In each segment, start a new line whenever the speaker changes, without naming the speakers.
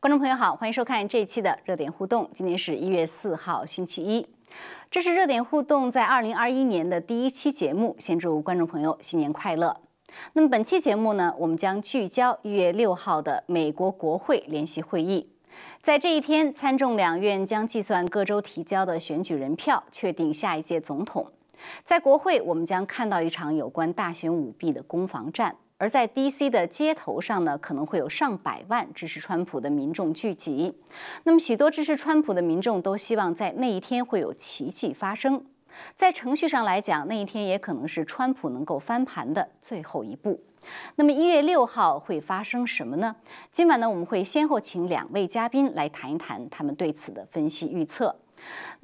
观众朋友好，欢迎收看这一期的热点互动。今天是一月四号，星期一，这是热点互动在二零二一年的第一期节目。先祝观众朋友新年快乐。那么本期节目呢，我们将聚焦一月六号的美国国会联席会议。在这一天，参众两院将计算各州提交的选举人票，确定下一届总统。在国会，我们将看到一场有关大选舞弊的攻防战。而在 D.C. 的街头上呢，可能会有上百万支持川普的民众聚集。那么，许多支持川普的民众都希望在那一天会有奇迹发生。在程序上来讲，那一天也可能是川普能够翻盘的最后一步。那么，一月六号会发生什么呢？今晚呢，我们会先后请两位嘉宾来谈一谈他们对此的分析预测。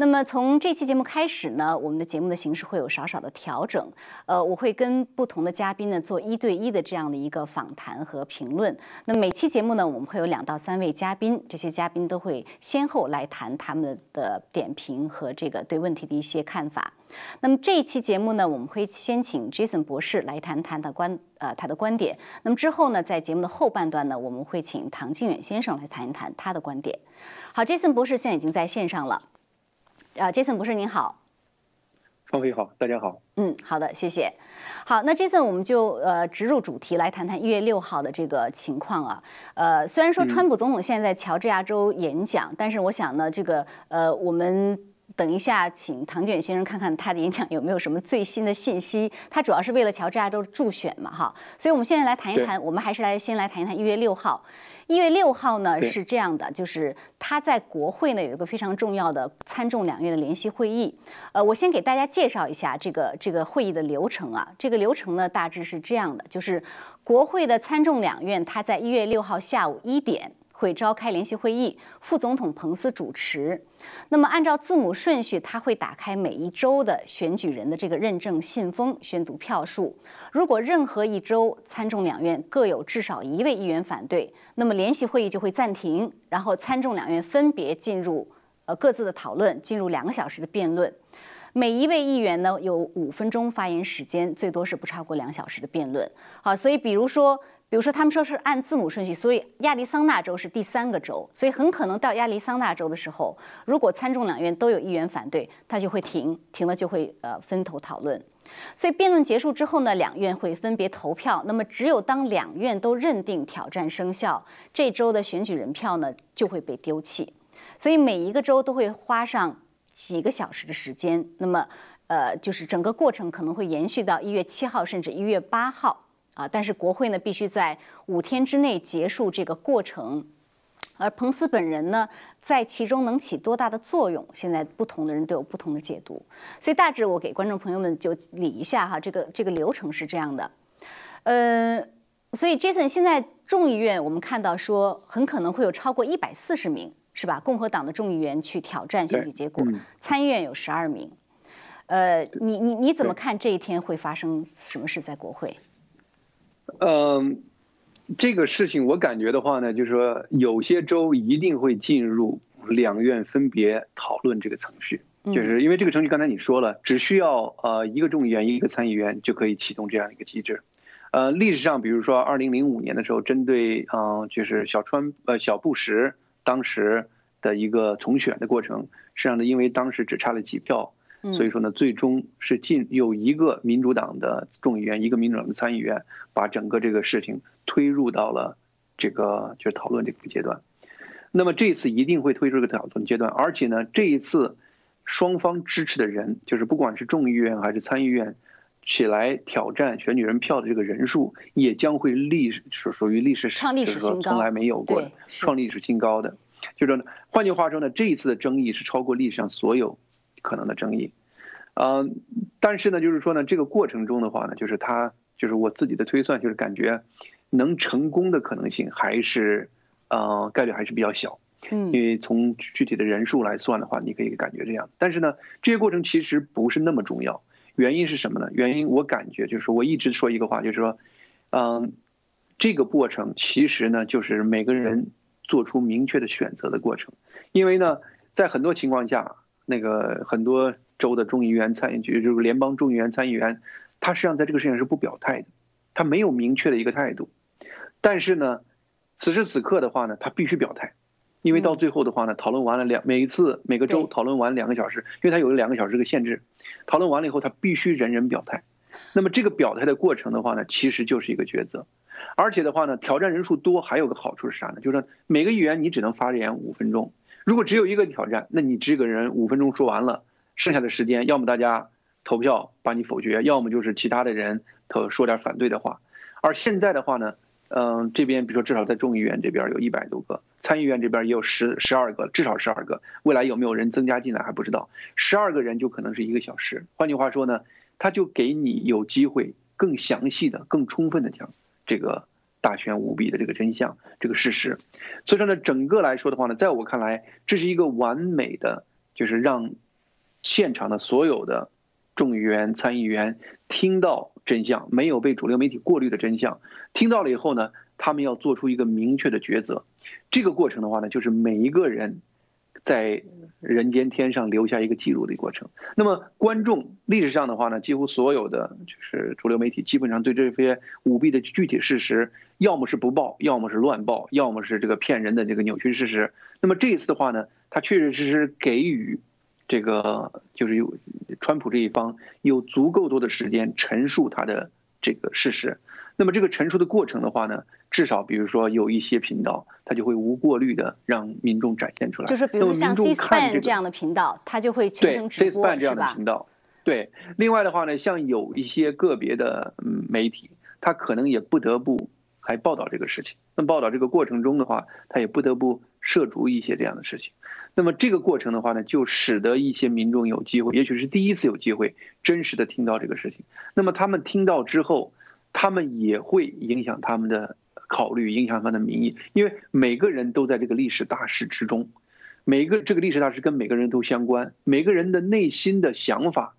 那么从这期节目开始呢，我们的节目的形式会有少少的调整。呃，我会跟不同的嘉宾呢做一对一的这样的一个访谈和评论。那每期节目呢，我们会有两到三位嘉宾，这些嘉宾都会先后来谈他们的点评和这个对问题的一些看法。那么这一期节目呢，我们会先请 Jason 博士来谈谈他观呃他的观点。那么之后呢，在节目的后半段呢，我们会请唐靖远先生来谈一谈他的观点。好，Jason 博士现在已经在线上了。啊，Jason 博士您好，
方飞好，大家好。
嗯，好的，谢谢。好，那 Jason 我们就呃直入主题来谈谈一月六号的这个情况啊。呃，虽然说川普总统现在在乔治亚州演讲，但是我想呢，这个呃我们等一下请唐卷先生看看他的演讲有没有什么最新的信息。他主要是为了乔治亚州助选嘛，哈。所以我们现在来谈一谈，我们还是来先来谈一谈一月六号。一月六号呢是这样的，就是他在国会呢有一个非常重要的参众两院的联席会议。呃，我先给大家介绍一下这个这个会议的流程啊。这个流程呢大致是这样的，就是国会的参众两院，他在一月六号下午一点。会召开联席会议，副总统彭斯主持。那么按照字母顺序，他会打开每一周的选举人的这个认证信封，宣读票数。如果任何一周参众两院各有至少一位议员反对，那么联席会议就会暂停，然后参众两院分别进入呃各自的讨论，进入两个小时的辩论。每一位议员呢有五分钟发言时间，最多是不超过两小时的辩论。好，所以比如说。比如说，他们说是按字母顺序，所以亚利桑那州是第三个州，所以很可能到亚利桑那州的时候，如果参众两院都有议员反对，他就会停，停了就会呃分头讨论。所以辩论结束之后呢，两院会分别投票。那么只有当两院都认定挑战生效，这周的选举人票呢就会被丢弃。所以每一个州都会花上几个小时的时间。那么呃，就是整个过程可能会延续到一月七号，甚至一月八号。啊，但是国会呢必须在五天之内结束这个过程，而彭斯本人呢在其中能起多大的作用？现在不同的人都有不同的解读，所以大致我给观众朋友们就理一下哈，这个这个流程是这样的，呃，所以 Jason 现在众议院我们看到说很可能会有超过一百四十名是吧？共和党的众议员去挑战选举结果，参议院有十二名，呃，你你你怎么看这一天会发生什么事在国会？
嗯，这个事情我感觉的话呢，就是说有些州一定会进入两院分别讨论这个程序，就是因为这个程序刚才你说了，只需要呃一个众议员一个参议员就可以启动这样一个机制。呃，历史上比如说二零零五年的时候，针对嗯就是小川呃小布什当时的一个重选的过程，实际上呢，因为当时只差了几票。所以说呢，最终是进有一个民主党的众议员，一个民主党的参议员，把整个这个事情推入到了这个就是讨论这个阶段。那么这次一定会推出这个讨论阶段，而且呢，这一次双方支持的人，就是不管是众议院还是参议院，起来挑战选举人票的这个人数，也将会历属属于历史
创历史新高，
从来没有过创历史新高的。就是呢，换句话说呢，这一次的争议是超过历史上所有。可能的争议，嗯，但是呢，就是说呢，这个过程中的话呢，就是他，就是我自己的推算，就是感觉能成功的可能性还是，呃，概率还是比较小，
嗯，
因为从具体的人数来算的话，你可以感觉这样。但是呢，这些过程其实不是那么重要，原因是什么呢？原因我感觉就是我一直说一个话，就是说，嗯，这个过程其实呢，就是每个人做出明确的选择的过程，因为呢，在很多情况下。那个很多州的众议员参议局，就是联邦众议员参议员，他实际上在这个事情上是不表态的，他没有明确的一个态度。但是呢，此时此刻的话呢，他必须表态，因为到最后的话呢，讨论完了两每一次每个州讨论完两个小时，因为他有两个小时这个限制，讨论完了以后，他必须人人表态。那么这个表态的过程的话呢，其实就是一个抉择。而且的话呢，挑战人数多还有个好处是啥呢？就是每个议员你只能发言五分钟。如果只有一个挑战，那你这个人五分钟说完了，剩下的时间要么大家投票把你否决，要么就是其他的人投说点反对的话。而现在的话呢，嗯，这边比如说至少在众议院这边有一百多个，参议院这边也有十十二个，至少十二个。未来有没有人增加进来还不知道。十二个人就可能是一个小时。换句话说呢，他就给你有机会更详细的、更充分的讲。这个大权无比的这个真相，这个事实，所以说呢，整个来说的话呢，在我看来，这是一个完美的，就是让现场的所有的众议员、参议员听到真相，没有被主流媒体过滤的真相，听到了以后呢，他们要做出一个明确的抉择。这个过程的话呢，就是每一个人。在人间天上留下一个记录的过程。那么，观众历史上的话呢，几乎所有的就是主流媒体，基本上对这些舞弊的具体事实，要么是不报，要么是乱报，要么是这个骗人的这个扭曲事实。那么这一次的话呢，他确确实实给予这个就是有川普这一方有足够多的时间陈述他的这个事实。那么这个陈述的过程的话呢？至少，比如说有一些频道，它就会无过滤的让民众展现出来。
就是比如像 C-SPAN 这样的频道，它就会全程直播，
是吧？这样的频道，对。另外的话呢，像有一些个别的媒体，它可能也不得不还报道这个事情。那报道这个过程中的话，它也不得不涉足一些这样的事情。那么这个过程的话呢，就使得一些民众有机会，也许是第一次有机会真实的听到这个事情。那么他们听到之后，他们也会影响他们的。考虑影响他的民意，因为每个人都在这个历史大势之中，每个这个历史大势跟每个人都相关，每个人的内心的想法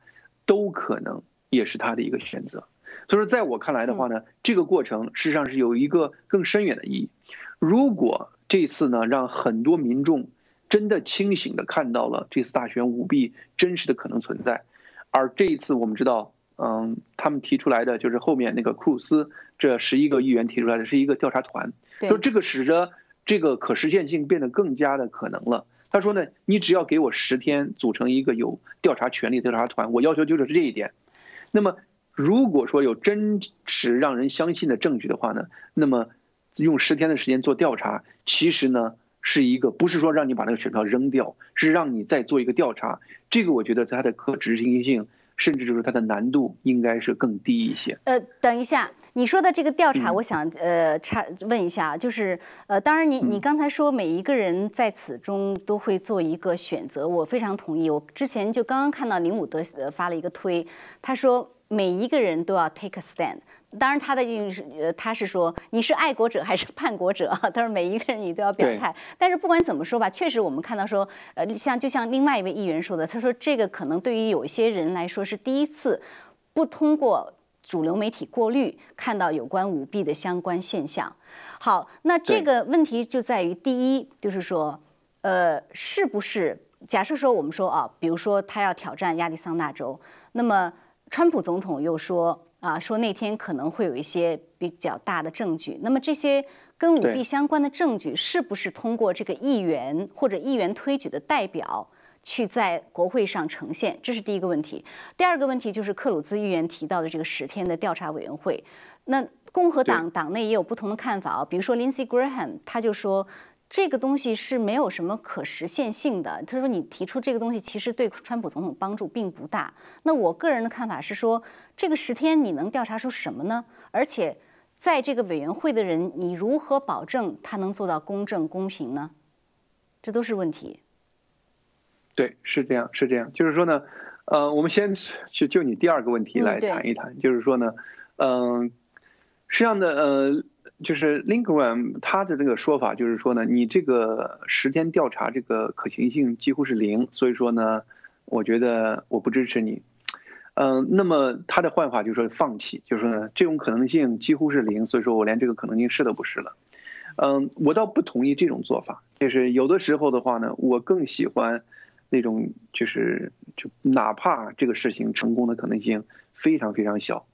都可能也是他的一个选择。所以说，在我看来的话呢，这个过程事实际上是有一个更深远的意义。如果这次呢，让很多民众真的清醒的看到了这次大选舞弊真实的可能存在，而这一次我们知道。嗯，他们提出来的就是后面那个库鲁斯这十一个议员提出来的是一个调查团，说这个使得这个可实现性变得更加的可能了。他说呢，你只要给我十天组成一个有调查权力的调查团，我要求就是这一点。那么如果说有真实让人相信的证据的话呢，那么用十天的时间做调查，其实呢是一个不是说让你把那个选票扔掉，是让你再做一个调查。这个我觉得它的可执行性。甚至就是它的难度应该是更低一些。
呃，等一下，你说的这个调查，我想呃插问一下，就是呃，当然你你刚才说每一个人在此中都会做一个选择，我非常同意。我之前就刚刚看到林伍德发了一个推，他说每一个人都要 take a stand。当然，他的意思是，呃，他是说你是爱国者还是叛国者？他说每一个人你都要表态。但是不管怎么说吧，确实我们看到说，呃，像就像另外一位议员说的，他说这个可能对于有一些人来说是第一次不通过主流媒体过滤看到有关舞弊的相关现象。好，那这个问题就在于第一，就是说，呃，是不是假设说我们说啊，比如说他要挑战亚利桑那州，那么川普总统又说。啊，说那天可能会有一些比较大的证据，那么这些跟舞弊相关的证据，是不是通过这个议员或者议员推举的代表去在国会上呈现？这是第一个问题。第二个问题就是克鲁兹议员提到的这个十天的调查委员会，那共和党党内也有不同的看法啊，比如说 Lindsey Graham 他就说。这个东西是没有什么可实现性的。他说：“你提出这个东西，其实对川普总统帮助并不大。”那我个人的看法是说，这个十天你能调查出什么呢？而且，在这个委员会的人，你如何保证他能做到公正公平呢？这都是问题。
对，是这样，是这样。就是说呢，呃，我们先就就你第二个问题来谈一谈。就是说呢，嗯，实际上呢，呃。就是 Lingram 他的这个说法，就是说呢，你这个十天调查这个可行性几乎是零，所以说呢，我觉得我不支持你。嗯，那么他的换法就是说放弃，就是说呢，这种可能性几乎是零，所以说我连这个可能性试都不试了。嗯，我倒不同意这种做法，就是有的时候的话呢，我更喜欢，那种就是就哪怕这个事情成功的可能性非常非常小，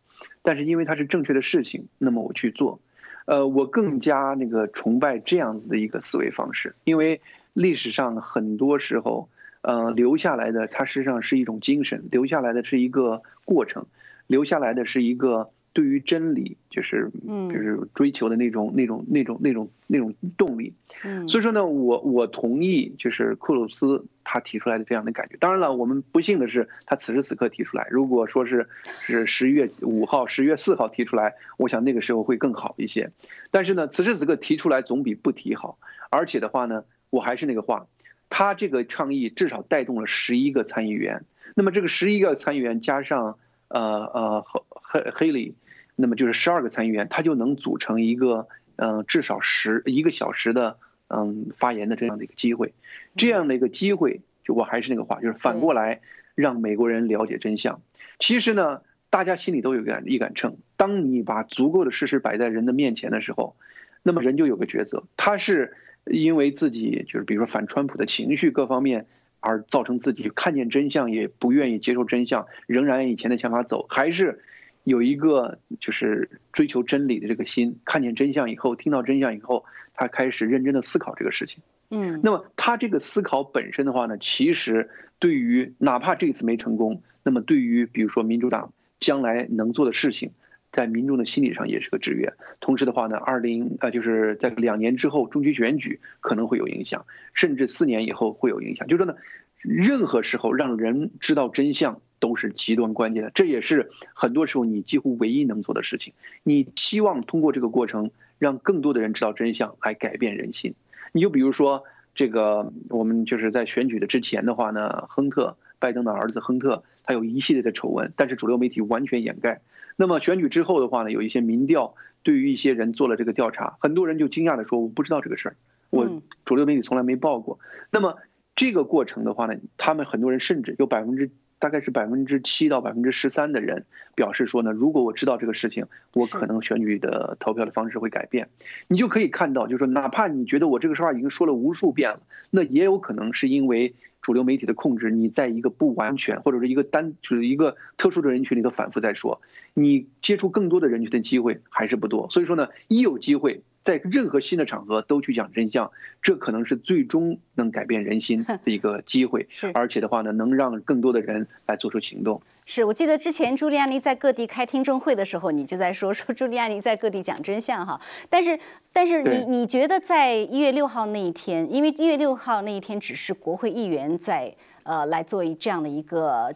但是因为它是正确的事情，那么我去做。呃，我更加那个崇拜这样子的一个思维方式，因为历史上很多时候，呃，留下来的它实际上是一种精神，留下来的是一个过程，留下来的是一个。对于真理，就是就是追求的那种那种那种那种那种动力。嗯，所以说呢，我我同意，就是库鲁斯他提出来的这样的感觉。当然了，我们不幸的是，他此时此刻提出来。如果说是是十一月五号、十月四号提出来，我想那个时候会更好一些。但是呢，此时此刻提出来总比不提好。而且的话呢，我还是那个话，他这个倡议至少带动了十一个参议员。那么这个十一个参议员加上呃呃黑黑黑里。那么就是十二个参议员，他就能组成一个，嗯，至少十一个小时的，嗯，发言的这样的一个机会，这样的一个机会，就我还是那个话，就是反过来让美国人了解真相。其实呢，大家心里都有一杆一杆秤，当你把足够的事实摆在人的面前的时候，那么人就有个抉择，他是因为自己就是比如说反川普的情绪各方面而造成自己看见真相也不愿意接受真相，仍然以前的想法走，还是？有一个就是追求真理的这个心，看见真相以后，听到真相以后，他开始认真的思考这个事情。嗯，那么他这个思考本身的话呢，其实对于哪怕这次没成功，那么对于比如说民主党将来能做的事情，在民众的心理上也是个制约。同时的话呢，二零呃就是在两年之后中期选举可能会有影响，甚至四年以后会有影响。就说呢，任何时候让人知道真相。都是极端关键的，这也是很多时候你几乎唯一能做的事情。你期望通过这个过程，让更多的人知道真相，来改变人心。你就比如说，这个我们就是在选举的之前的话呢，亨特拜登的儿子亨特，他有一系列的丑闻，但是主流媒体完全掩盖。那么选举之后的话呢，有一些民调对于一些人做了这个调查，很多人就惊讶的说：“我不知道这个事儿，我主流媒体从来没报过。”那么这个过程的话呢，他们很多人甚至有百分之。大概是百分之七到百分之十三的人表示说呢，如果我知道这个事情，我可能选举的投票的方式会改变。你就可以看到，就是说，哪怕你觉得我这个说话已经说了无数遍了，那也有可能是因为主流媒体的控制，你在一个不完全或者是一个单就是一个特殊的人群里头反复在说，你接触更多的人群的机会还是不多。所以说呢，一有机会。在任何新的场合都去讲真相，这可能是最终能改变人心的一个 机会。
是，
而且的话呢，能让更多的人来做出行动。
是我记得之前朱利安尼在各地开听证会的时候，你就在说说朱利安尼在各地讲真相哈。但是，但是你你觉得在一月六号那一天，因为一月六号那一天只是国会议员在呃来做一这样的一个。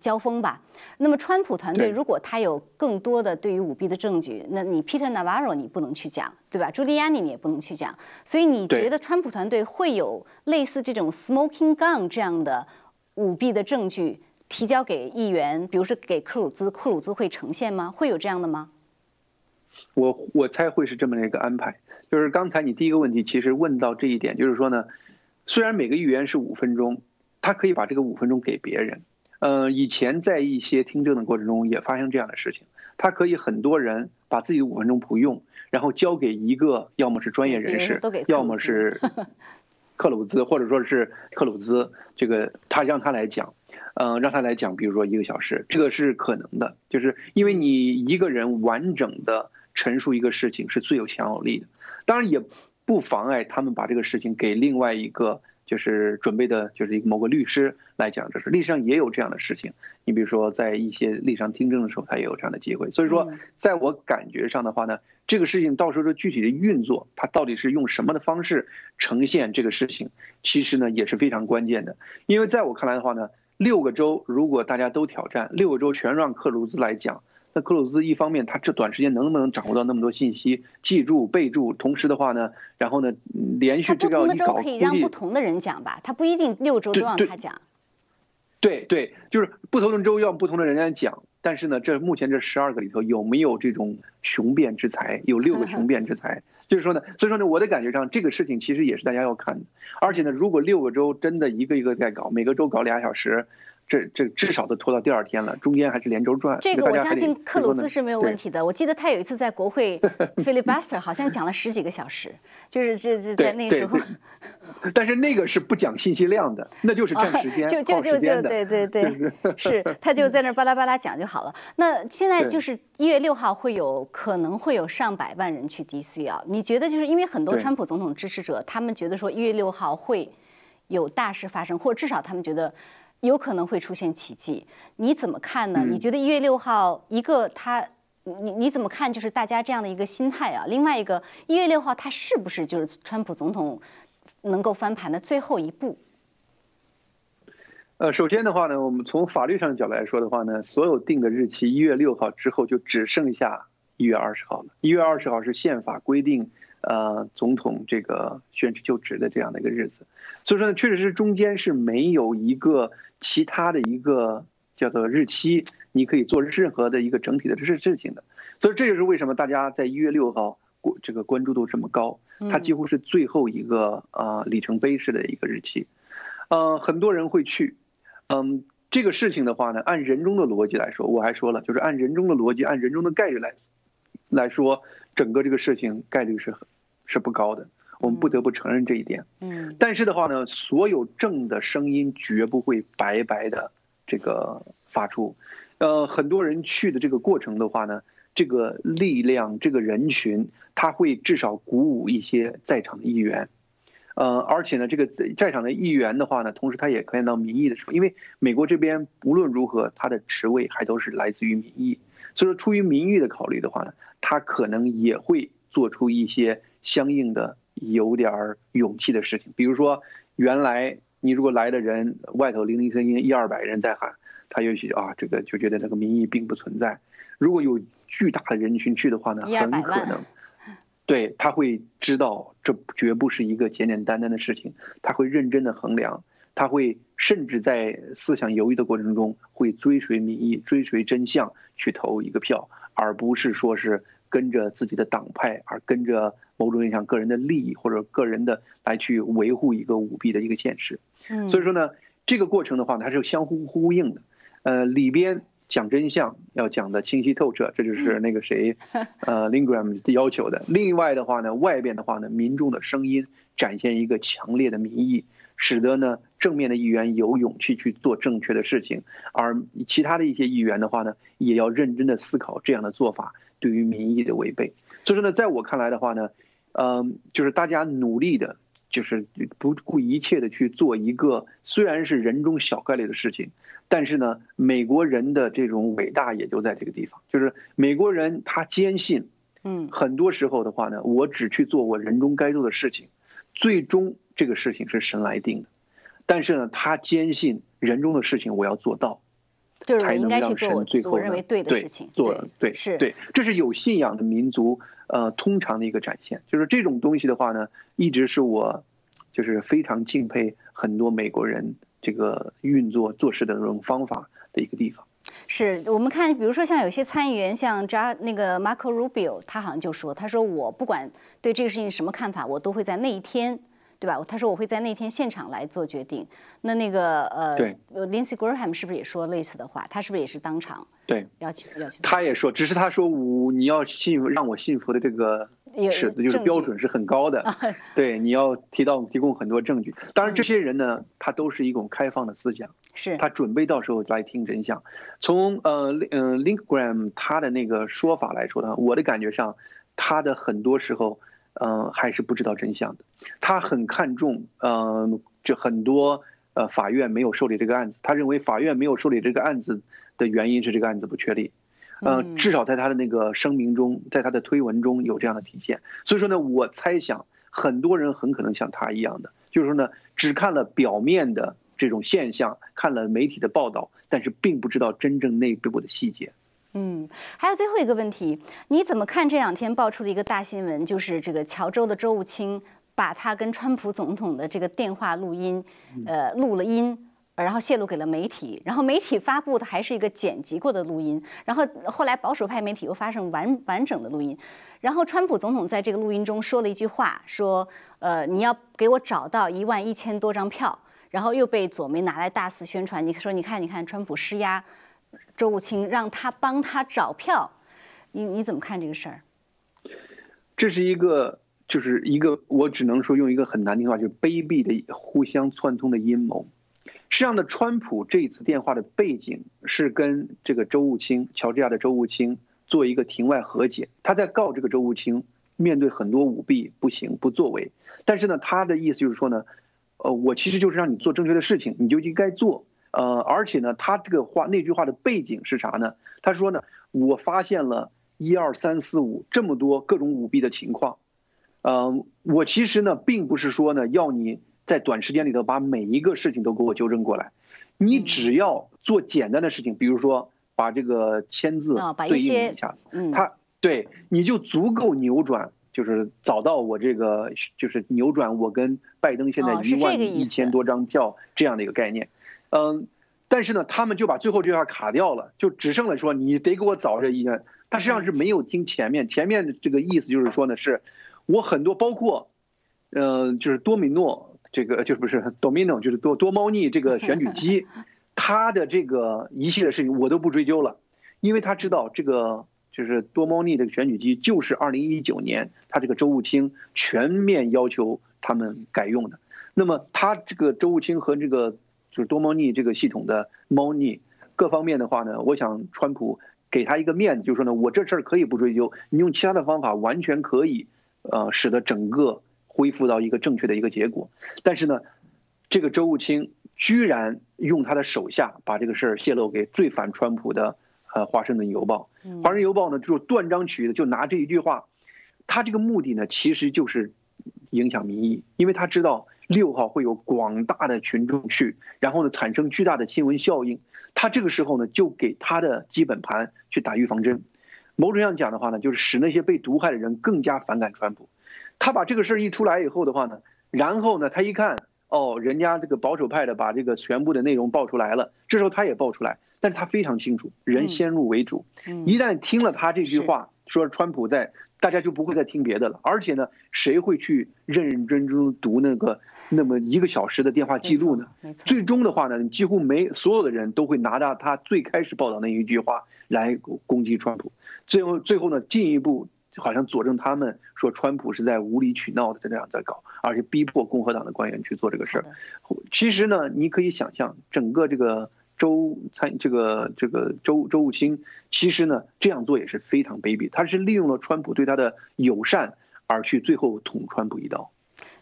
交锋吧。那么，川普团队如果他有更多的对于舞弊的证据，那你 Peter Navarro 你不能去讲，对吧？朱利安尼你也不能去讲。所以，你觉得川普团队会有类似这种 smoking gun 这样的舞弊的证据提交给议员，比如说给克鲁兹，克鲁兹会呈现吗？会有这样的吗？
我我猜会是这么一个安排。就是刚才你第一个问题其实问到这一点，就是说呢，虽然每个议员是五分钟，他可以把这个五分钟给别人。呃，以前在一些听证的过程中也发生这样的事情，他可以很多人把自己的五分钟不用，然后交给一个要么是专业人士，要么是 克鲁兹，或者说是克鲁兹，这个他让他来讲，嗯，让他来讲，比如说一个小时，这个是可能的，就是因为你一个人完整的陈述一个事情是最有强有力的，当然也不妨碍他们把这个事情给另外一个。就是准备的，就是一个某个律师来讲这事，历史上也有这样的事情。你比如说，在一些历史上听证的时候，他也有这样的机会。所以说，在我感觉上的话呢，这个事情到时候的具体的运作，它到底是用什么的方式呈现这个事情，其实呢也是非常关键的。因为在我看来的话呢，六个州如果大家都挑战，六个州全让克鲁兹来讲。那克鲁兹一方面，他这短时间能不能掌握到那么多信息，记住备注？同时的话呢，然后呢，连续这个
一搞，可以让不同的人讲吧？他不一定六周都让他讲。
对对，就是不同的周要不同的人来讲。但是呢，这目前这十二个里头有没有这种雄辩之才？有六个雄辩之才，就是说呢，所以说呢，我的感觉上，这个事情其实也是大家要看的。而且呢，如果六个州真的一个一个在搞，每个州搞俩小时。这这至少都拖到第二天了，中间还是连轴转。
这个我相信克鲁兹是没有问题的。我记得他有一次在国会 filibuster 好像讲了十几个小时，就是这这在那时候。
但是那个是不讲信息量的，那就是占时间、
就就就就对对对，是他就在那巴拉巴拉讲就好了。那现在就是一月六号会有可能会有上百万人去 DC 啊？你觉得就是因为很多川普总统支持者，他们觉得说一月六号会有大事发生，或者至少他们觉得。有可能会出现奇迹，你怎么看呢？你觉得一月六号一个他，你你怎么看？就是大家这样的一个心态啊。另外一个，一月六号他是不是就是川普总统能够翻盘的最后一步？
呃，首先的话呢，我们从法律上的角度来说的话呢，所有定的日期一月六号之后就只剩下一月二十号了。一月二十号是宪法规定。呃，总统这个宣誓就职的这样的一个日子，所以说呢，确实是中间是没有一个其他的一个叫做日期，你可以做任何的一个整体的这事情的。所以这就是为什么大家在一月六号关这个关注度这么高，它几乎是最后一个呃里程碑式的一个日期。呃，很多人会去，嗯，这个事情的话呢，按人中的逻辑来说，我还说了，就是按人中的逻辑，按人中的概率来来说。整个这个事情概率是是不高的，我们不得不承认这一点。嗯，但是的话呢，所有正的声音绝不会白白的这个发出。呃，很多人去的这个过程的话呢，这个力量、这个人群，他会至少鼓舞一些在场的议员。呃，而且呢，这个在场的议员的话呢，同时他也看到民意的时候，因为美国这边无论如何，他的职位还都是来自于民意。所以说，出于民意的考虑的话呢，他可能也会做出一些相应的有点儿勇气的事情。比如说，原来你如果来的人外头零零星星一二百人在喊，他也许啊，这个就觉得这个民意并不存在。如果有巨大的人群去的话呢，很可能，对他会知道这绝不是一个简简单单的事情，他会认真的衡量。他会甚至在思想犹豫的过程中，会追随民意、追随真相去投一个票，而不是说是跟着自己的党派，而跟着某种意义上个人的利益或者个人的来去维护一个舞弊的一个现实。所以说呢，这个过程的话，它是相互呼应的。呃，里边讲真相要讲的清晰透彻，这就是那个谁，呃，Lingram 要求的。另外的话呢，外边的话呢，民众的声音展现一个强烈的民意。使得呢正面的议员有勇气去做正确的事情，而其他的一些议员的话呢，也要认真的思考这样的做法对于民意的违背。所以说呢，在我看来的话呢，嗯，就是大家努力的，就是不顾一切的去做一个虽然是人中小概率的事情，但是呢，美国人的这种伟大也就在这个地方，就是美国人他坚信，嗯，很多时候的话呢，我只去做我人中该做的事情，最终。这个事情是神来定的，但是呢，他坚信人中的事情我要做到，就是才能让神最后
认为对的事情
做对是对，这是有信仰的民族呃通常的一个展现。就是这种东西的话呢，一直是我就是非常敬佩很多美国人这个运作做事的这种方法的一个地方。
是我们看，比如说像有些参议员，像扎那个 Marco Rubio，他好像就说，他说我不管对这个事情什么看法，我都会在那一天。对吧？他说我会在那天现场来做决定。那那个呃，Lindsey Graham 是不是也说类似的话？他是不是也是当场
对
要去要去？
他也说，只是他说我你要信让我信服的这个尺子就是标准是很高的。对，你要提到提供很多证据。当然，这些人呢，他都是一种开放的思想，
是
他准备到时候来听真相。从呃嗯 Link Graham 他的那个说法来说呢，我的感觉上，他的很多时候。嗯，还是不知道真相的。他很看重，嗯，这很多呃法院没有受理这个案子。他认为法院没有受理这个案子的原因是这个案子不确立。嗯，至少在他的那个声明中，在他的推文中有这样的体现。所以说呢，我猜想很多人很可能像他一样的，就是说呢，只看了表面的这种现象，看了媒体的报道，但是并不知道真正内部的细节。
嗯，还有最后一个问题，你怎么看这两天爆出的一个大新闻，就是这个乔州的周务清把他跟川普总统的这个电话录音，呃，录了音，然后泄露给了媒体，然后媒体发布的还是一个剪辑过的录音，然后后来保守派媒体又发生完完整的录音，然后川普总统在这个录音中说了一句话，说，呃，你要给我找到一万一千多张票。然后又被左媒拿来大肆宣传。你说，你看，你看，川普施压周务清，让他帮他找票，你你怎么看这个事儿？
这是一个，就是一个，我只能说用一个很难听的话，就是卑鄙的互相串通的阴谋。实际上呢，川普这一次电话的背景是跟这个周务清，乔治亚的周务清做一个庭外和解，他在告这个周务清。面对很多舞弊不行不作为，但是呢，他的意思就是说呢，呃，我其实就是让你做正确的事情，你就应该做。呃，而且呢，他这个话那句话的背景是啥呢？他说呢，我发现了一二三四五这么多各种舞弊的情况，嗯，我其实呢，并不是说呢，要你在短时间里头把每一个事情都给我纠正过来，你只要做简单的事情，比如说把这个签字对应一下子，他。对，你就足够扭转，就是找到我这个，就是扭转我跟拜登现在一万一千多张票这样的一个概念。嗯，但是呢，他们就把最后这段卡掉了，就只剩了说你得给我找这一件。他实际上是没有听前面，前面的这个意思就是说呢，是我很多包括，嗯，就是多米诺这个就是不是 domino 就是多多猫腻这个选举机，他的这个一系列事情我都不追究了，因为他知道这个。就是多猫腻这个选举机，就是二零一九年他这个周务清全面要求他们改用的。那么他这个周务清和这个就是多猫腻这个系统的猫腻各方面的话呢，我想川普给他一个面子，就是说呢，我这事儿可以不追究，你用其他的方法完全可以，呃，使得整个恢复到一个正确的一个结果。但是呢，这个周务清居然用他的手下把这个事儿泄露给最反川普的。呃，华盛顿邮报，华盛顿邮报呢，就是断章取义的，就拿这一句话，他这个目的呢，其实就是影响民意，因为他知道六号会有广大的群众去，然后呢，产生巨大的新闻效应，他这个时候呢，就给他的基本盘去打预防针，某种上讲的话呢，就是使那些被毒害的人更加反感川普，他把这个事儿一出来以后的话呢，然后呢，他一看，哦，人家这个保守派的把这个全部的内容爆出来了，这时候他也爆出来。但是他非常清楚，人先入为主，一旦听了他这句话，说川普在，大家就不会再听别的了。而且呢，谁会去认认真真读那个那么一个小时的电话记录呢？最终的话呢，几乎没所有的人都会拿着他最开始报道那一句话来攻击川普。最后，最后呢，进一步好像佐证他们说川普是在无理取闹的这样在搞，而且逼迫共和党的官员去做这个事儿。其实呢，你可以想象整个这个。周参这个这个周周务清，其实呢这样做也是非常卑鄙，他是利用了川普对他的友善而去最后捅川普一刀。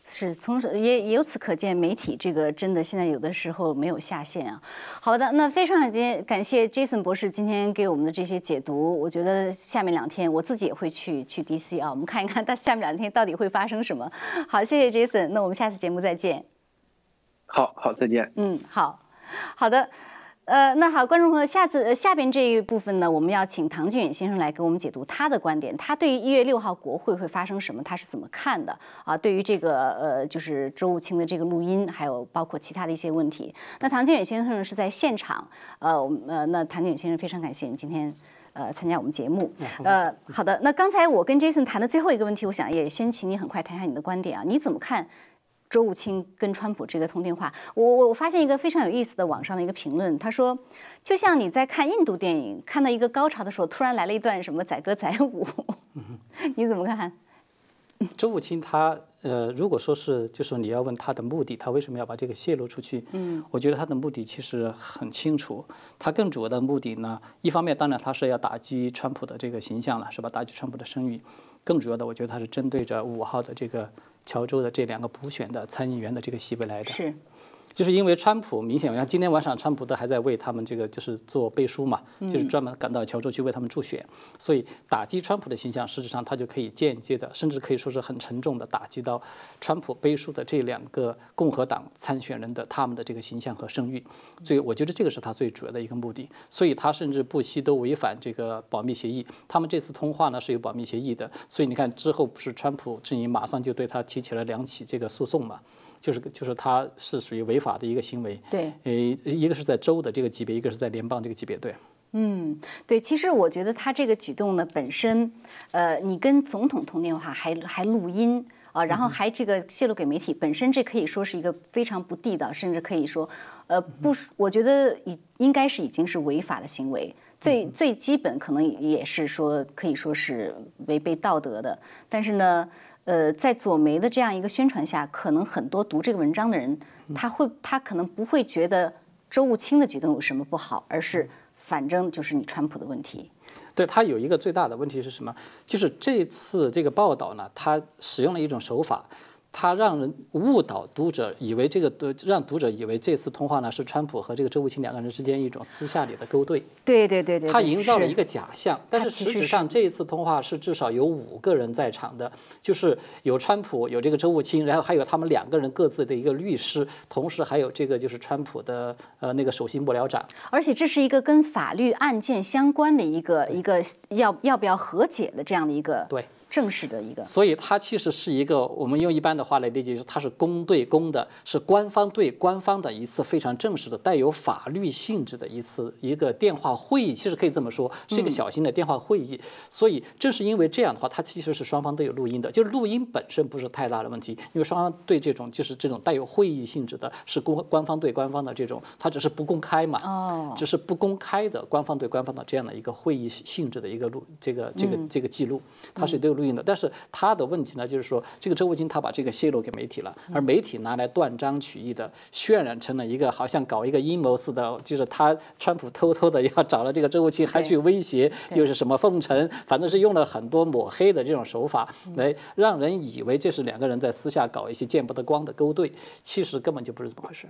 是从也由此可见，媒体这个真的现在有的时候没有下限啊。好的，那非常感谢感谢 Jason 博士今天给我们的这些解读。我觉得下面两天我自己也会去去 DC 啊，我们看一看他下面两天到底会发生什么。好，谢谢 Jason，那我们下次节目再见。
好好再见。
嗯，好好的。呃，那好，观众朋友，下次下边这一部分呢，我们要请唐靖远先生来给我们解读他的观点。他对于一月六号国会会发生什么，他是怎么看的啊？对于这个呃，就是周务清的这个录音，还有包括其他的一些问题。那唐靖远先生是在现场，呃，我们呃，那唐靖远先生非常感谢你今天呃参加我们节目。呃，好的，那刚才我跟 Jason 谈的最后一个问题，我想也先请你很快谈一下你的观点啊，你怎么看？周务清跟川普这个通电话，我我我发现一个非常有意思的网上的一个评论，他说，就像你在看印度电影，看到一个高潮的时候，突然来了一段什么载歌载舞，你怎么看？
周武清他呃，如果说是，就是你要问他的目的，他为什么要把这个泄露出去？嗯，我觉得他的目的其实很清楚，他更主要的目的呢，一方面当然他是要打击川普的这个形象了，是吧？打击川普的声誉，更主要的，我觉得他是针对着五号的这个。乔州的这两个补选的参议员的这个席位来的。就是因为川普明显，像今天晚上川普都还在为他们这个就是做背书嘛，就是专门赶到乔州去为他们助选，所以打击川普的形象，实质上他就可以间接的，甚至可以说是很沉重的打击到川普背书的这两个共和党参选人的他们的这个形象和声誉。所以我觉得这个是他最主要的一个目的。所以他甚至不惜都违反这个保密协议。他们这次通话呢是有保密协议的，所以你看之后不是川普阵营马上就对他提起了两起这个诉讼嘛？就是就是他是属于违法的一个行为，
对，
呃，一个是在州的这个级别，一个是在联邦这个级别，对，
嗯，对，其实我觉得他这个举动呢，本身，呃，你跟总统通电话还还录音。啊，然后还这个泄露给媒体，本身这可以说是一个非常不地道，甚至可以说，呃，不，我觉得已应该是已经是违法的行为。最最基本可能也是说，可以说是违背道德的。但是呢，呃，在左媒的这样一个宣传下，可能很多读这个文章的人，他会他可能不会觉得周务清的举动有什么不好，而是反正就是你川普的问题。
对他有一个最大的问题是什么？就是这次这个报道呢，他使用了一种手法。他让人误导读者，以为这个读让读者以为这次通话呢是川普和这个周务清两个人之间一种私下里的勾兑。
对对对对。
他营造了一个假象，但是实质上这一次通话是至少有五个人在场的，就是有川普，有这个周务清，然后还有他们两个人各自的一个律师，同时还有这个就是川普的呃那个首席幕僚长。
而且这是一个跟法律案件相关的一个一个要要不要和解的这样的一个。
对。
正式的一个，
所以它其实是一个我们用一般的话来理解，就是它是公对公的，是官方对官方的一次非常正式的、带有法律性质的一次一个电话会议。其实可以这么说，是一个小型的电话会议。所以正是因为这样的话，它其实是双方都有录音的，就是录音本身不是太大的问题，因为双方对这种就是这种带有会议性质的，是公官方对官方的这种，它只是不公开嘛，哦，只是不公开的官方对官方的这样的一个会议性质的一个录这个这个这个记录，它是都有录音的。但是他的问题呢，就是说这个周务清他把这个泄露给媒体了，而媒体拿来断章取义的渲染成了一个好像搞一个阴谋似的，就是他川普偷偷的要找了这个周务清，还去威胁，又是什么奉承，反正是用了很多抹黑的这种手法来让人以为这是两个人在私下搞一些见不得光的勾兑，其实根本就不是这么回事。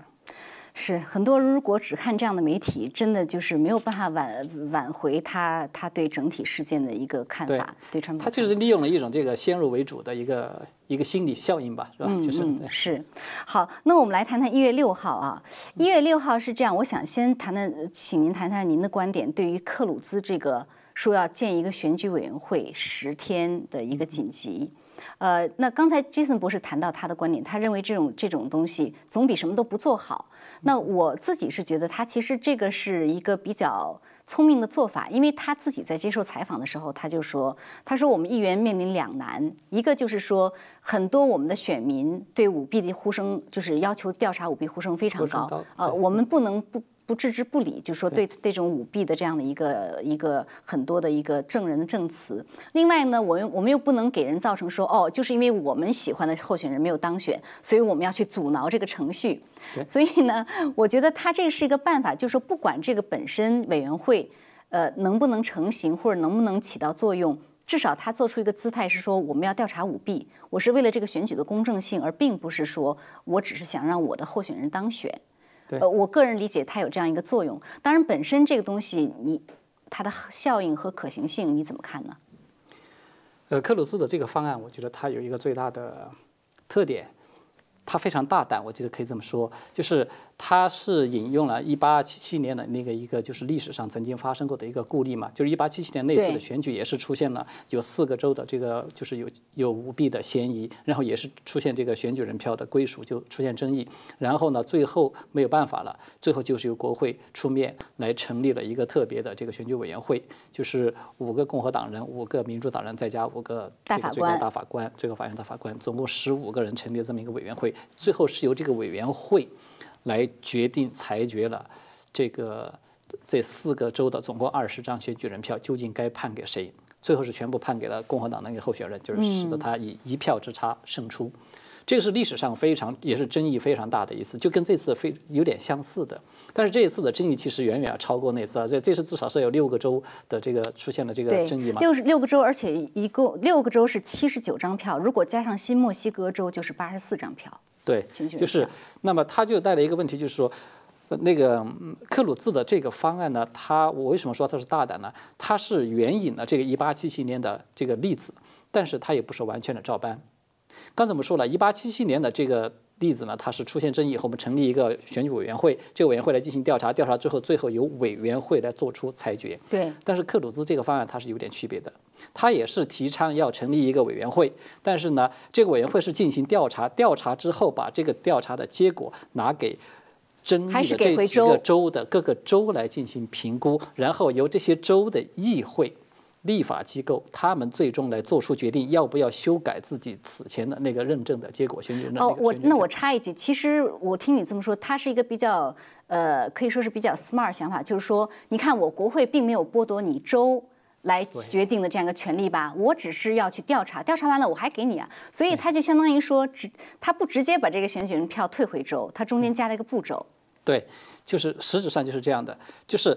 是很多，如果只看这样的媒体，真的就是没有办法挽挽回他他对整体事件的一个看法。对川普，
他就是利用了一种这个先入为主的一个一个心理效应吧，是吧？就是
是。好，那我们来谈谈一月六号啊。一月六号是这样，我想先谈谈，请您谈谈您的观点，对于克鲁兹这个说要建一个选举委员会十天的一个紧急。呃，那刚才 Jason 博士谈到他的观点，他认为这种这种东西总比什么都不做好。那我自己是觉得他其实这个是一个比较聪明的做法，因为他自己在接受采访的时候，他就说，他说我们议员面临两难，一个就是说很多我们的选民对舞弊的呼声，就是要求调查舞弊呼声非常高，呃，我们不能不。不置之不理，就说对这种舞弊的这样的一个一个很多的一个证人的证词。另外呢，我们我们又不能给人造成说哦，就是因为我们喜欢的候选人没有当选，所以我们要去阻挠这个程序。所以呢，我觉得他这是一个办法，就是说不管这个本身委员会呃能不能成型或者能不能起到作用，至少他做出一个姿态是说我们要调查舞弊，我是为了这个选举的公正性，而并不是说我只是想让我的候选人当选。
呃，
我个人理解它有这样一个作用。当然，本身这个东西，你它的效应和可行性你怎么看呢？
呃，克鲁斯的这个方案，我觉得它有一个最大的特点，它非常大胆，我觉得可以这么说，就是。他是引用了1877年的那个一个就是历史上曾经发生过的一个故例嘛，就是1877年那次的选举也是出现了有四个州的这个就是有有舞弊的嫌疑，然后也是出现这个选举人票的归属就出现争议，然后呢最后没有办法了，最后就是由国会出面来成立了一个特别的这个选举委员会，就是五个共和党人、五个民主党人再加五个这个最高大法官、最高法院大法官，总共十五个人成立这么一个委员会，最后是由这个委员会。来决定裁决了，这个这四个州的总共二十张选举人票究竟该判给谁？最后是全部判给了共和党的那个候选人，就是使得他以一票之差胜出。这个是历史上非常也是争议非常大的一次，就跟这次非有点相似的。但是这一次的争议其实远远要超过那次啊！这这次至少是有六个州的这个出现了这个争议嘛？
六六个州，而且一共六个州是七十九张票，如果加上新墨西哥州就是八十四张票。
对，就是，那么他就带来一个问题，就是说，那个克鲁兹的这个方案呢，他我为什么说他是大胆呢？他是援引了这个一八七七年的这个例子，但是他也不是完全的照搬。刚才我们说了一八七七年的这个。例子呢，它是出现争议以后，我们成立一个选举委员会，这个委员会来进行调查，调查之后，最后由委员会来做出裁决。
对。
但是克鲁兹这个方案它是有点区别的，他也是提倡要成立一个委员会，但是呢，这个委员会是进行调查，调查之后把这个调查的结果拿给争议的这几个州的各个州来进行评估，然后由这些州的议会立法机构他们最终来做出决定，要不要修改自己此前的那个认证的结果，选举人的那
哦，我那我插一句，其实我听你这么说，它是一个比较呃，可以说是比较 smart 想法，就是说，你看我国会并没有剥夺你州。来决定的这样一个权利吧，我只是要去调查，调查完了我还给你啊，所以他就相当于说，直他不直接把这个选举人票退回州，他中间加了一个步骤。
对，就是实质上就是这样的，就是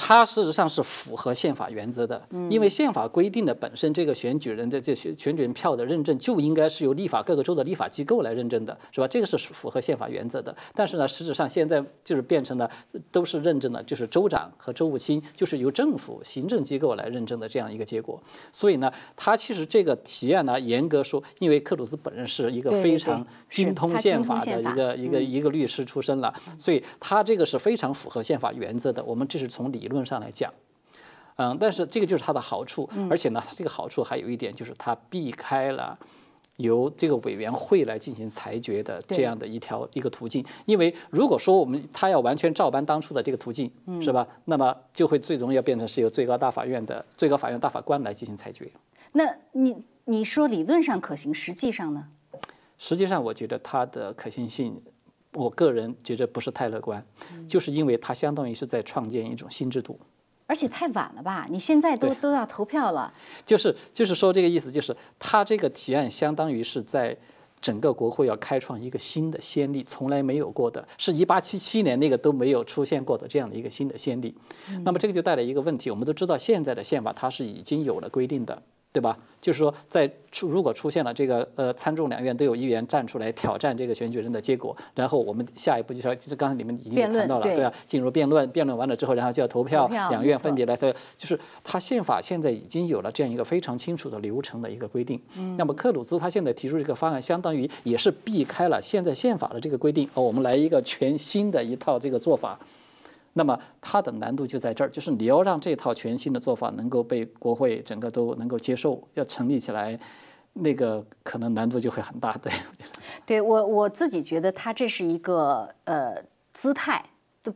它事实上是符合宪法原则的，因为宪法规定的本身这个选举人的这选选举人票的认证就应该是由立法各个州的立法机构来认证的，是吧？这个是符合宪法原则的。但是呢，实质上现在就是变成了都是认证的，就是州长和州务卿就是由政府行政机构来认证的这样一个结果。所以呢，他其实这个提案呢，严格说，因为克鲁兹本人是一个非常精通宪法的一个一个一个律师出身了，所以他这个是非常符合宪法原则的。我们这是从理论上来讲。嗯，但是这个就是它的好处，而且呢，它这个好处还有一点就是它避开了由这个委员会来进行裁决的这样的一条一个途径。因为如果说我们他要完全照搬当初的这个途径，是吧？那么就会最终要变成是由最高大法院的最高法院大法官来进行裁决。
那你你说理论上可行，实际上呢？
实际上，我觉得它的可行性，我个人觉得不是太乐观，就是因为它相当于是在创建一种新制度。
而且太晚了吧？你现在都都要投票了，
就是就是说这个意思，就是他这个提案相当于是在整个国会要开创一个新的先例，从来没有过的，是一八七七年那个都没有出现过的这样的一个新的先例。那么这个就带来一个问题，我们都知道现在的宪法它是已经有了规定的。对吧？就是说，在出如果出现了这个呃参众两院都有议员站出来挑战这个选举人的结果，然后我们下一步就是就是刚才你们已经也谈到了，
对
对啊，进入辩论，辩论完了之后，然后就要投票，
投票
两院分别来投，就是他宪法现在已经有了这样一个非常清楚的流程的一个规定。
嗯
那么克鲁兹他现在提出这个方案，相当于也是避开了现在宪法的这个规定，哦，我们来一个全新的一套这个做法。那么它的难度就在这儿，就是你要让这套全新的做法能够被国会整个都能够接受，要成立起来，那个可能难度就会很大。对，
对我我自己觉得他这是一个呃姿态，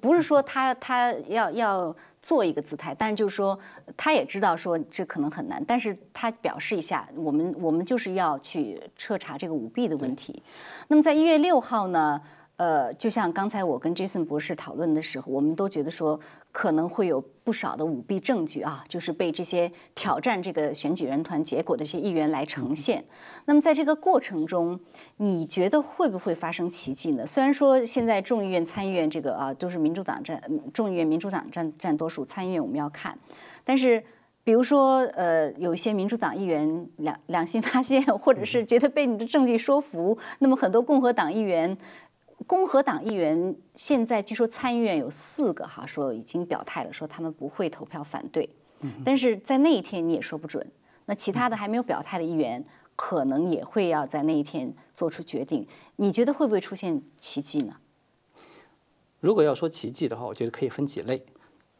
不是说他他要要做一个姿态，但是就是说他也知道说这可能很难，但是他表示一下，我们我们就是要去彻查这个舞弊的问题。那么在一月六号呢？呃，就像刚才我跟 Jason 博士讨论的时候，我们都觉得说可能会有不少的舞弊证据啊，就是被这些挑战这个选举人团结果的一些议员来呈现。那么在这个过程中，你觉得会不会发生奇迹呢？虽然说现在众议院、参议院这个啊都是民主党占，嗯众议院民主党占占多数，参议院我们要看，但是。比如说，呃，有一些民主党议员良良心发现，或者是觉得被你的证据说服，那么很多共和党议员共和党议员现在据说参议院有四个哈，说已经表态了，说他们不会投票反对。但是在那一天你也说不准，那其他的还没有表态的议员可能也会要在那一天做出决定。你觉得会不会出现奇迹呢？
如果要说奇迹的话，我觉得可以分几类。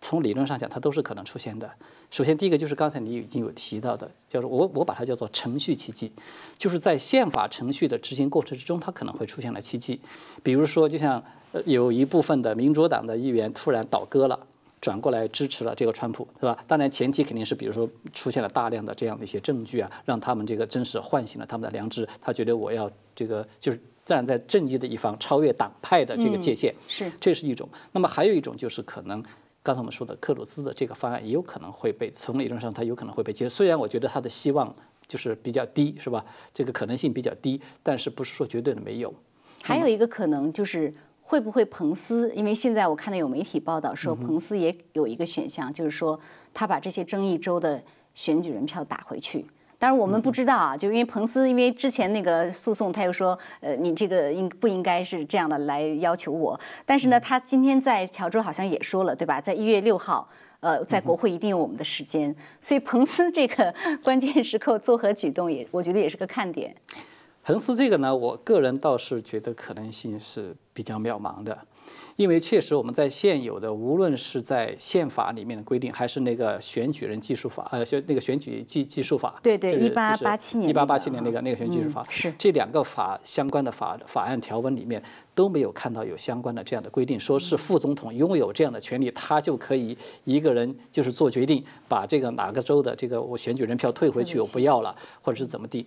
从理论上讲，它都是可能出现的。首先，第一个就是刚才你已经有提到的，叫做我我把它叫做程序奇迹，就是在宪法程序的执行过程之中，它可能会出现了奇迹。比如说，就像呃有一部分的民主党的议员突然倒戈了。转过来支持了这个川普，对吧？当然前提肯定是，比如说出现了大量的这样的一些证据啊，让他们这个真是唤醒了他们的良知。他觉得我要这个就是站在正义的一方，超越党派的这个界限，
是
这是一种。那么还有一种就是可能。刚才我们说的克鲁兹的这个方案也有可能会被从理论上它有可能会被接受，虽然我觉得他的希望就是比较低，是吧？这个可能性比较低，但是不是说绝对的没有。
还有一个可能就是会不会彭斯？因为现在我看到有媒体报道说，彭斯也有一个选项，就是说他把这些争议州的选举人票打回去。当然我们不知道啊，就因为彭斯因为之前那个诉讼，他又说，呃，你这个应不应该是这样的来要求我？但是呢，他今天在乔州好像也说了，对吧？在一月六号。呃，在国会一定有我们的时间，所以彭斯这个 关键时刻作何举动也，我觉得也是个看点。
彭斯这个呢，我个人倒是觉得可能性是比较渺茫的。因为确实我们在现有的，无论是在宪法里面的规定，还是那个选举人技术法，呃，选那个选举技技术法，
对对，一八八七年，
一八八七年那个那个选举技术法，
是
这两个法相关的法法案条文里面都没有看到有相关的这样的规定，说是副总统拥有这样的权利，他就可以一个人就是做决定，把这个哪个州的这个我选举人票退回去，我不要了，或者是怎么地。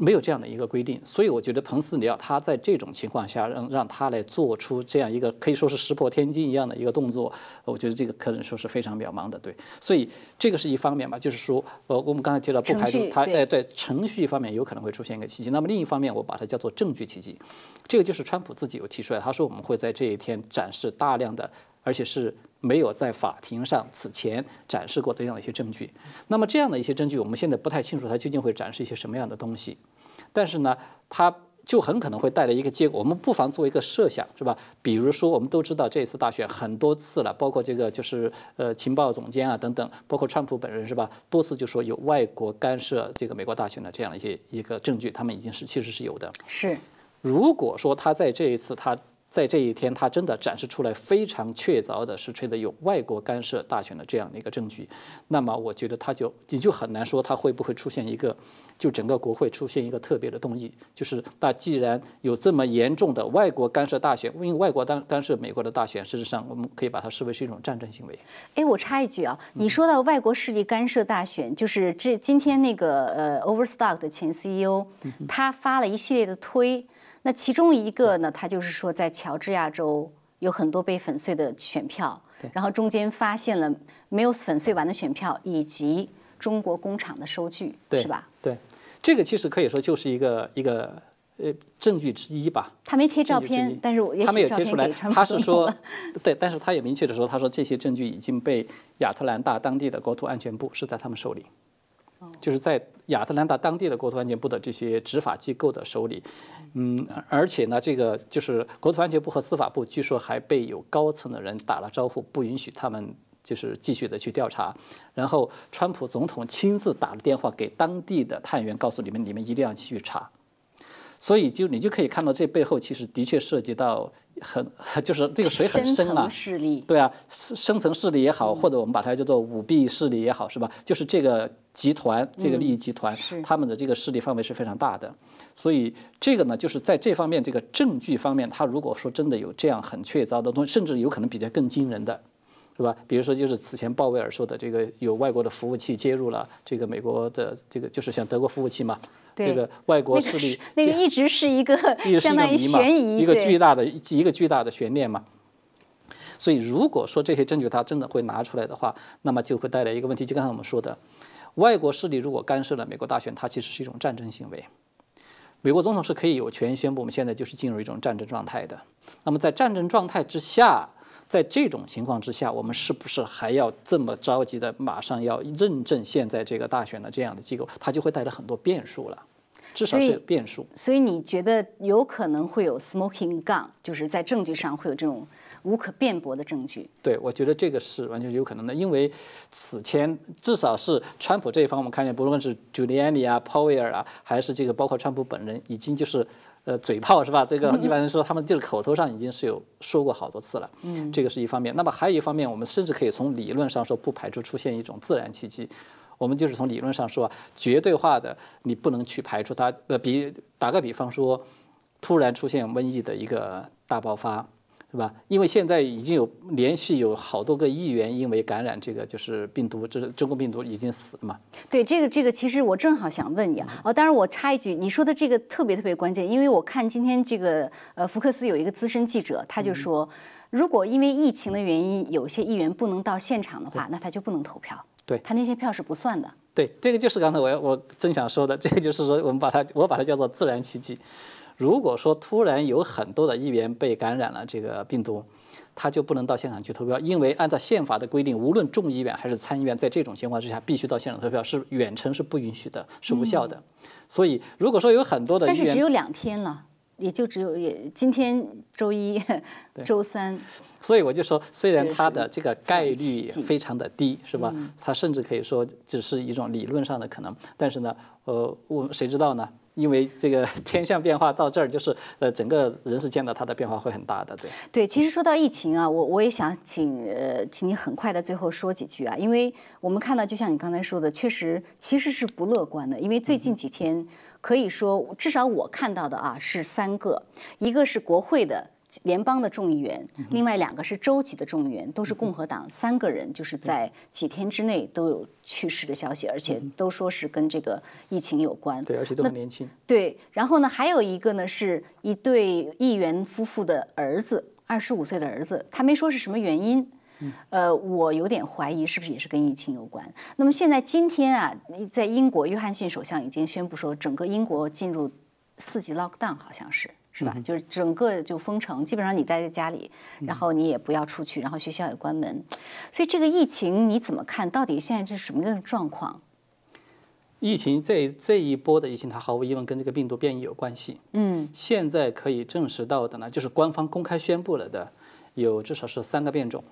没有这样的一个规定，所以我觉得彭斯你要他在这种情况下让让他来做出这样一个可以说是石破天惊一样的一个动作，我觉得这个可能说是非常渺茫的，对。所以这个是一方面吧，就是说，呃，我们刚才提到不排除他，哎，对，程序方面有可能会出现一个奇迹。那么另一方面，我把它叫做证据奇迹，这个就是川普自己有提出来，他说我们会在这一天展示大量的，而且是没有在法庭上此前展示过这样的一些证据。那么这样的一些证据，我们现在不太清楚他究竟会展示一些什么样的东西。但是呢，它就很可能会带来一个结果。我们不妨做一个设想，是吧？比如说，我们都知道这次大选很多次了，包括这个就是呃情报总监啊等等，包括川普本人是吧？多次就说有外国干涉这个美国大选的这样的一些一个证据，他们已经是其实是有的。
是，
如果说他在这一次他。在这一天，他真的展示出来非常确凿的实锤的有外国干涉大选的这样的一个证据，那么我觉得他就你就很难说他会不会出现一个，就整个国会出现一个特别的动议，就是那既然有这么严重的外国干涉大选，因为外国干干涉美国的大选，事实上我们可以把它视为是一种战争行为。
哎，我插一句啊，你说到外国势力干涉大选，就是这今天那个呃 Overstock 的前 CEO，他发了一系列的推。那其中一个呢，他就是说，在乔治亚州有很多被粉碎的选票，然后中间发现了没有粉碎完的选票，以及中国工厂的收据，是吧？
对，这个其实可以说就是一个一个呃证据之一吧。
他没贴照片，但是我
他没有贴出来，他是说，对，但是他也明确的说，他说这些证据已经被亚特兰大当地的国土安全部是在他们手里。就是在亚特兰大当地的国土安全部的这些执法机构的手里，嗯，而且呢，这个就是国土安全部和司法部，据说还被有高层的人打了招呼，不允许他们就是继续的去调查。然后，川普总统亲自打了电话给当地的探员，告诉你们，你们一定要继续查。所以，就你就可以看到，这背后其实的确涉及到很，就是这个水很深啊。
势力。
对啊，深层势力也好，或者我们把它叫做舞弊势力也好，是吧？就是这个集团，这个利益集团，他们的这个势力范围是非常大的。所以，这个呢，就是在这方面，这个证据方面，他如果说真的有这样很确凿的东西，甚至有可能比这更惊人的，是吧？比如说，就是此前鲍威尔说的，这个有外国的服务器接入了这个美国的这个，就是像德国服务器嘛。这个外国势力，
那个一直是一个 相当于悬疑，
一个巨大的一个巨大的悬念嘛。所以，如果说这些证据他真的会拿出来的话，那么就会带来一个问题，就刚才我们说的，外国势力如果干涉了美国大选，它其实是一种战争行为。美国总统是可以有权宣布我们现在就是进入一种战争状态的。那么，在战争状态之下，在这种情况之下，我们是不是还要这么着急的马上要认证现在这个大选的这样的机构？它就会带来很多变数了。至少是有变数，
所以你觉得有可能会有 smoking gun，就是在证据上会有这种无可辩驳的证据。
对，我觉得这个是完全是有可能的，因为此前至少是川普这一方，我们看见不论是 Giuliani 啊、Powell 啊，还是这个包括川普本人，已经就是呃嘴炮是吧？这个一般人说他们就是口头上已经是有说过好多次了。嗯，这个是一方面。那么还有一方面，我们甚至可以从理论上说，不排除出现一种自然奇迹。我们就是从理论上说，绝对化的你不能去排除它。呃，比打个比方说，突然出现瘟疫的一个大爆发，是吧？因为现在已经有连续有好多个议员因为感染这个就是病毒，这中国病毒已经死了嘛。
对，这个这个其实我正好想问你啊。哦，当然我插一句，你说的这个特别特别关键，因为我看今天这个呃福克斯有一个资深记者，他就说，如果因为疫情的原因，有些议员不能到现场的话，那他就不能投票。
对
他那些票是不算的。
对，这个就是刚才我我正想说的，这个就是说我们把它我把它叫做自然奇迹。如果说突然有很多的议员被感染了这个病毒，他就不能到现场去投票，因为按照宪法的规定，无论众议院还是参议院，在这种情况之下必须到现场投票，是远程是不允许的，是无效的。所以如果说有很多的，
但是只有两天了，也就只有也今天周一、周三。
所以我就说，虽然它的这个概率非常的低，是吧？它甚至可以说只是一种理论上的可能。但是呢，呃，我谁知道呢？因为这个天象变化到这儿，就是呃整个人世间的它的变化会很大的，对。
对，其实说到疫情啊，我我也想请呃，请你很快的最后说几句啊，因为我们看到就像你刚才说的，确实其实是不乐观的，因为最近几天可以说至少我看到的啊是三个，一个是国会的。联邦的众议员，另外两个是州级的众议员，都是共和党，三个人就是在几天之内都有去世的消息，而且都说是跟这个疫情有关。
对，而且都很年轻。
对，然后呢，还有一个呢，是一对议员夫妇的儿子，二十五岁的儿子，他没说是什么原因。呃，我有点怀疑是不是也是跟疫情有关。那么现在今天啊，在英国，约翰逊首相已经宣布说，整个英国进入四级 lockdown，好像是。是吧？就是整个就封城，基本上你待在家里，然后你也不要出去，然后学校也关门。所以这个疫情你怎么看？到底现在这是什么样的状况？
疫情这这一波的疫情，它毫无疑问跟这个病毒变异有关系。嗯，现在可以证实到的呢，就是官方公开宣布了的，有至少是三个变种。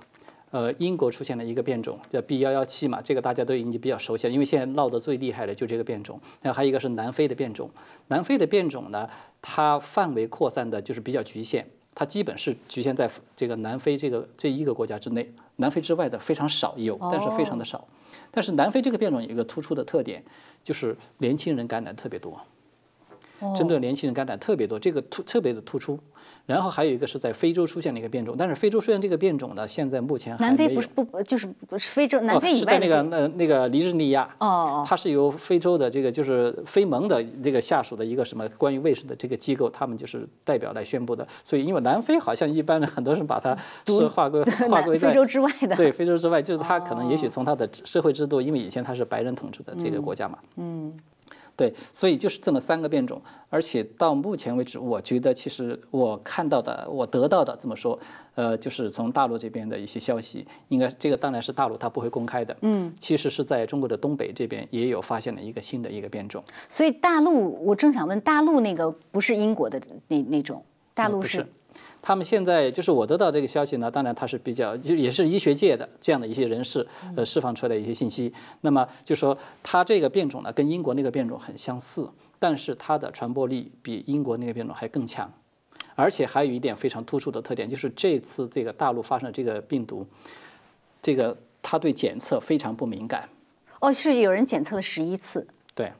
呃，英国出现了一个变种叫 B 幺幺七嘛，这个大家都已经比较熟悉了，因为现在闹得最厉害的就这个变种。然后还有一个是南非的变种，南非的变种呢，它范围扩散的就是比较局限，它基本是局限在这个南非这个这一个国家之内，南非之外的非常少有，但是非常的少。但是南非这个变种有一个突出的特点，就是年轻人感染特别多，针对年轻人感染特别多，这个突特别的突出。然后还有一个是在非洲出现了一个变种，但是非洲出现这个变种呢，现在目前
南非不是不就是不是非洲南非以
外的是在那个那那个尼日利亚哦，它是由非洲的这个就是非盟的这个下属的一个什么关于卫生的这个机构，他们就是代表来宣布的。所以因为南非好像一般人很多人把它是划归划归在
非洲之外的，
对非洲之外，就是它可能也许从它的社会制度，因为以前它是白人统治的这个国家嘛，嗯。对，所以就是这么三个变种，而且到目前为止，我觉得其实我看到的，我得到的这么说，呃，就是从大陆这边的一些消息，应该这个当然是大陆它不会公开的，嗯，其实是在中国的东北这边也有发现了一个新的一个变种。
所以大陆，我正想问，大陆那个不是英国的那那种，大陆
是。他们现在就是我得到这个消息呢，当然他是比较就也是医学界的这样的一些人士呃释放出来的一些信息。那么就说它这个变种呢，跟英国那个变种很相似，但是它的传播力比英国那个变种还更强，而且还有一点非常突出的特点，就是这次这个大陆发生的这个病毒，这个它对检测非常不敏感。
哦，是有人检测了十一次。
对。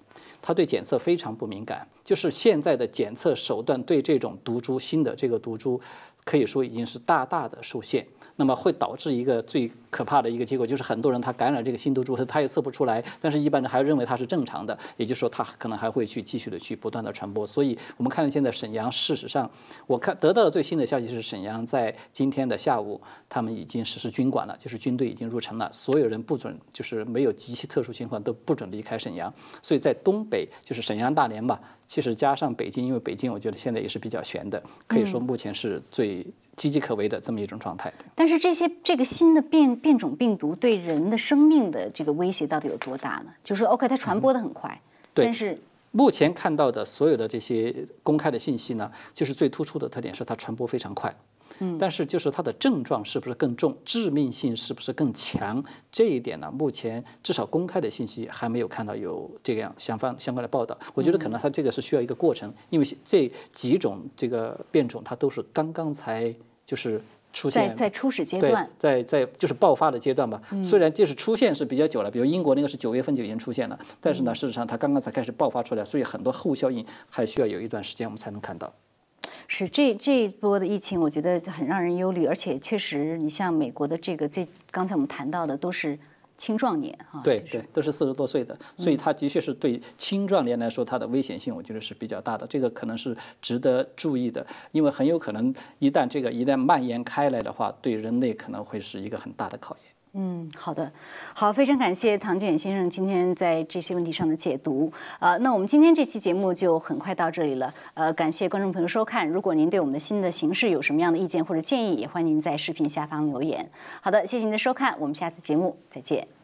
它对检测非常不敏感，就是现在的检测手段对这种毒株新的这个毒株，可以说已经是大大的受限。那么会导致一个最可怕的一个结果，就是很多人他感染这个新毒株，他他也测不出来，但是一般人还认为他是正常的，也就是说他可能还会去继续的去不断的传播。所以我们看到现在沈阳，事实上我看得到的最新的消息是，沈阳在今天的下午，他们已经实施军管了，就是军队已经入城了，所有人不准，就是没有极其特殊情况都不准离开沈阳。所以在东北，就是沈阳大连吧。其实加上北京，因为北京我觉得现在也是比较悬的，可以说目前是最岌岌可危的这么一种状态。
但是这些这个新的变变种病毒对人的生命的这个威胁到底有多大呢？就是说，OK，它传播的很快，对但是
目前看到的所有的这些公开的信息呢，就是最突出的特点是它传播非常快。嗯，但是就是它的症状是不是更重，致命性是不是更强？这一点呢，目前至少公开的信息还没有看到有这样相关相关的报道。我觉得可能它这个是需要一个过程，因为这几种这个变种它都是刚刚才就是出现
在在初始阶段，
在在就是爆发的阶段吧。虽然就是出现是比较久了，比如英国那个是九月份就已经出现了，但是呢，事实上它刚刚才开始爆发出来，所以很多后效应还需要有一段时间我们才能看到。
是这这一波的疫情，我觉得很让人忧虑，而且确实，你像美国的这个，这刚才我们谈到的都是青壮年哈，
对对，都是四十多岁的，所以它的确是对青壮年来说，它的危险性我觉得是比较大的，这个可能是值得注意的，因为很有可能一旦这个一旦蔓延开来的话，对人类可能会是一个很大的考验。
嗯，好的，好，非常感谢唐建远先生今天在这些问题上的解读。呃，那我们今天这期节目就很快到这里了。呃，感谢观众朋友收看。如果您对我们的新的形式有什么样的意见或者建议，也欢迎您在视频下方留言。好的，谢谢您的收看，我们下次节目再见。